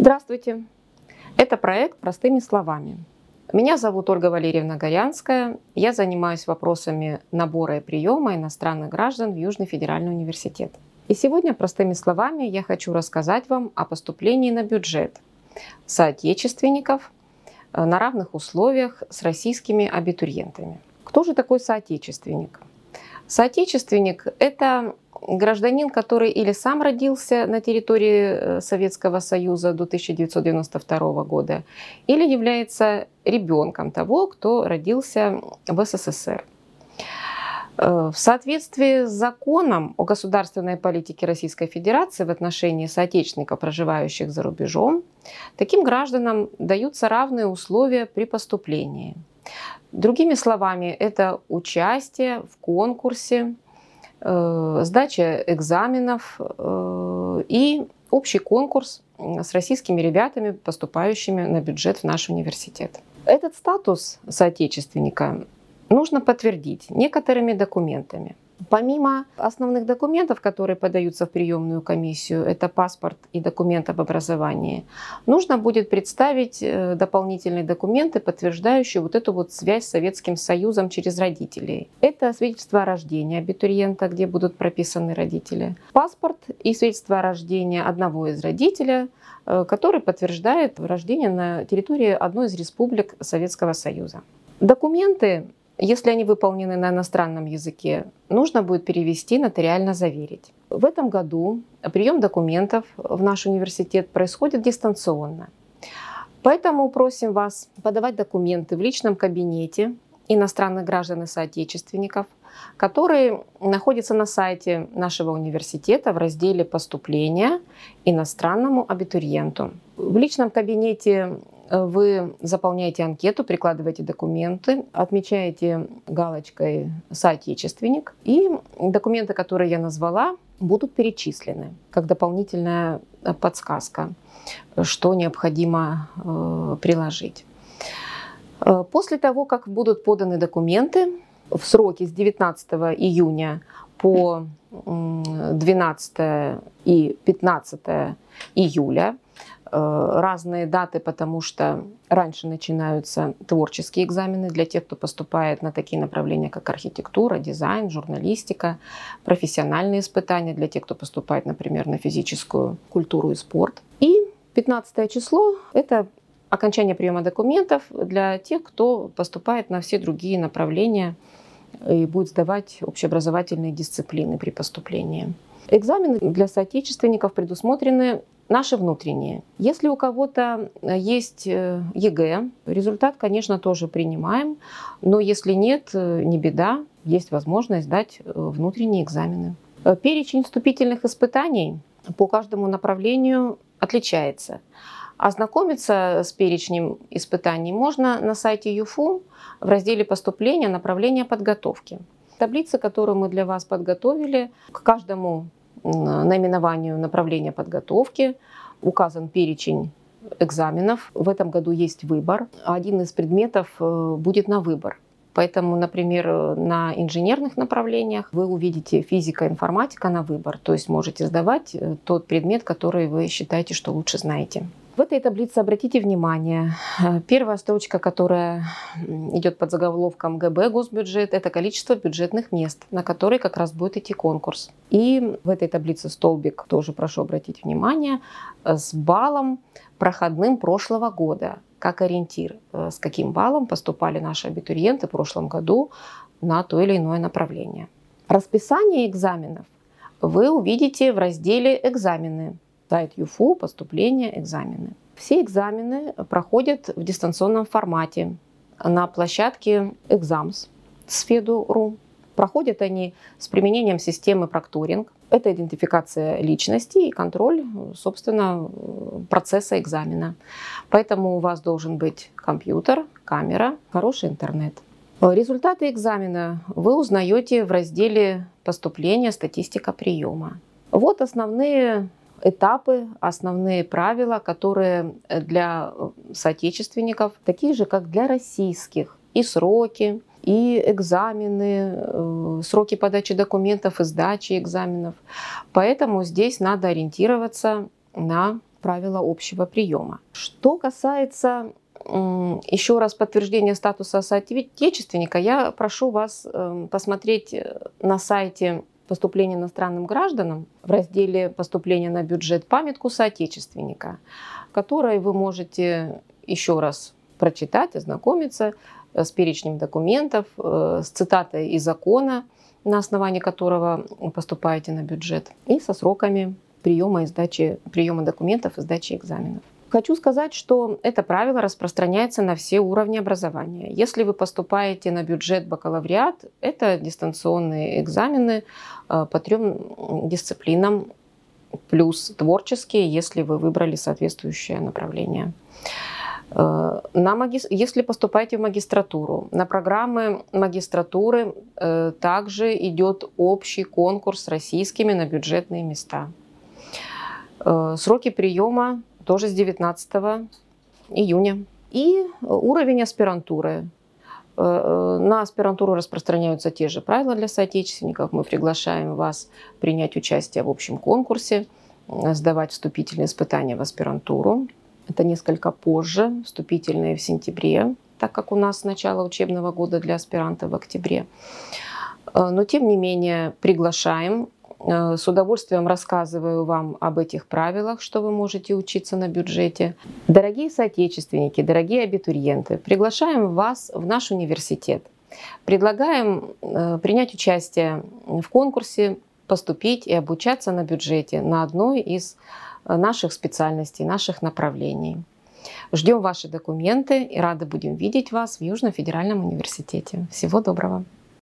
Здравствуйте! Это проект «Простыми словами». Меня зовут Ольга Валерьевна Горянская. Я занимаюсь вопросами набора и приема иностранных граждан в Южный федеральный университет. И сегодня, простыми словами, я хочу рассказать вам о поступлении на бюджет соотечественников э, на равных условиях с российскими абитуриентами. Кто же такой соотечественник? Соотечественник – это гражданин, который или сам родился на территории э, Советского Союза до 1992 года, или является ребенком того, кто родился в СССР. Э, в соответствии с законом о государственной политике Российской Федерации в отношении соотечественников, проживающих за рубежом, таким гражданам даются равные условия при поступлении. Другими словами, это участие в конкурсе, сдача экзаменов э, и общий конкурс с российскими ребятами, поступающими на бюджет в наш университет. Этот статус соотечественника нужно подтвердить некоторыми документами. Помимо основных документов, которые подаются в приемную комиссию, это паспорт и документ об образовании, нужно будет представить э, дополнительные документы, подтверждающие вот эту вот связь с Советским Союзом через родителей. Это свидетельство о рождении абитуриента, где будут прописаны родители, паспорт и свидетельство о рождении одного из родителей, э, который подтверждает рождение на территории одной из республик Советского Союза. Документы если они выполнены на иностранном языке, нужно будет перевести, нотариально заверить. В этом году прием документов в наш университет происходит дистанционно. Поэтому просим вас подавать документы в личном кабинете иностранных граждан и соотечественников, который находится на сайте нашего университета в разделе «Поступления иностранному абитуриенту». В личном кабинете вы заполняете анкету, прикладываете документы, отмечаете галочкой «Соотечественник», и документы, которые я назвала, будут перечислены как дополнительная подсказка, что необходимо э, приложить. Э, после того, как будут поданы документы, в сроки с 19 июня по 12 и 15 июля Э, разные даты, потому что раньше начинаются творческие экзамены для тех, кто поступает на такие направления, как архитектура, дизайн, журналистика, профессиональные испытания для тех, кто поступает, например, на физическую культуру и спорт. И 15 число – это окончание приема документов для тех, кто поступает на все другие направления и будет сдавать общеобразовательные дисциплины при поступлении. Экзамены для соотечественников предусмотрены наши внутренние. Если у кого-то э, есть э, ЕГЭ, результат, конечно, тоже принимаем, но если нет, э, не беда, есть возможность сдать внутренние экзамены. Перечень вступительных испытаний по каждому направлению отличается. Ознакомиться с перечнем испытаний можно на сайте ЮФУ в разделе поступления направления подготовки. Таблица, которую мы для вас подготовили, к каждому наименованию направления подготовки указан перечень экзаменов. В этом году есть выбор. Один из предметов э, будет на выбор. Поэтому, например, на инженерных направлениях вы увидите физика, информатика на выбор. То есть можете сдавать э, тот предмет, который вы считаете, что лучше знаете. В этой таблице обратите внимание, э, первая строчка, которая идет под заголовком ГБ госбюджет, это количество бюджетных мест, на которые как раз будет идти конкурс. И в этой таблице столбик, тоже прошу обратить внимание, э, с баллом проходным прошлого года, как ориентир, э, с каким баллом поступали наши абитуриенты в прошлом году на то или иное направление. Расписание экзаменов вы увидите в разделе «Экзамены» сайт ЮФУ, поступление, экзамены. Все экзамены проходят в дистанционном формате на площадке Exams Сфеду.ру. Проходят они с применением системы прокторинг. Это идентификация личности и контроль, собственно, процесса экзамена. Поэтому у вас должен быть компьютер, камера, хороший интернет. Результаты экзамена вы узнаете в разделе поступления «Статистика приема». Вот основные этапы, основные правила, которые для соотечественников такие же, как для российских. И сроки, и экзамены, э, сроки подачи документов и сдачи экзаменов. Поэтому здесь надо ориентироваться на правила общего приема. Что касается еще раз подтверждения статуса соотечественника, я прошу вас эм, посмотреть э, на сайте поступления иностранным гражданам в разделе поступления на бюджет памятку соотечественника, в которой вы можете еще раз прочитать, ознакомиться э, с перечнем документов, э, с цитатой из закона, на основании которого поступаете на бюджет, и со сроками приема, и сдачи, приема документов и сдачи экзаменов. Хочу сказать, что это правило распространяется на все уровни образования. Если вы поступаете на бюджет бакалавриат, это дистанционные экзамены э, по трем дисциплинам, плюс творческие, если вы выбрали соответствующее направление. Э, на маги... Если поступаете в магистратуру, на программы магистратуры э, также идет общий конкурс с российскими на бюджетные места. Сроки приема тоже с 19 июня. И уровень аспирантуры. Э, э, на аспирантуру распространяются те же правила для соотечественников. Мы приглашаем вас принять участие в общем конкурсе, сдавать вступительные испытания в аспирантуру. Это несколько позже, вступительные в сентябре, так как у нас начало учебного года для аспирантов в октябре. Э, но тем не менее приглашаем Э, с удовольствием рассказываю вам об этих правилах, что вы можете учиться на бюджете. Дорогие соотечественники, дорогие абитуриенты, приглашаем вас в наш университет. Предлагаем э, принять участие в конкурсе, поступить и обучаться на бюджете на одной из наших специальностей, наших направлений. Ждем ваши документы и рады будем видеть вас в Южном федеральном университете. Всего доброго!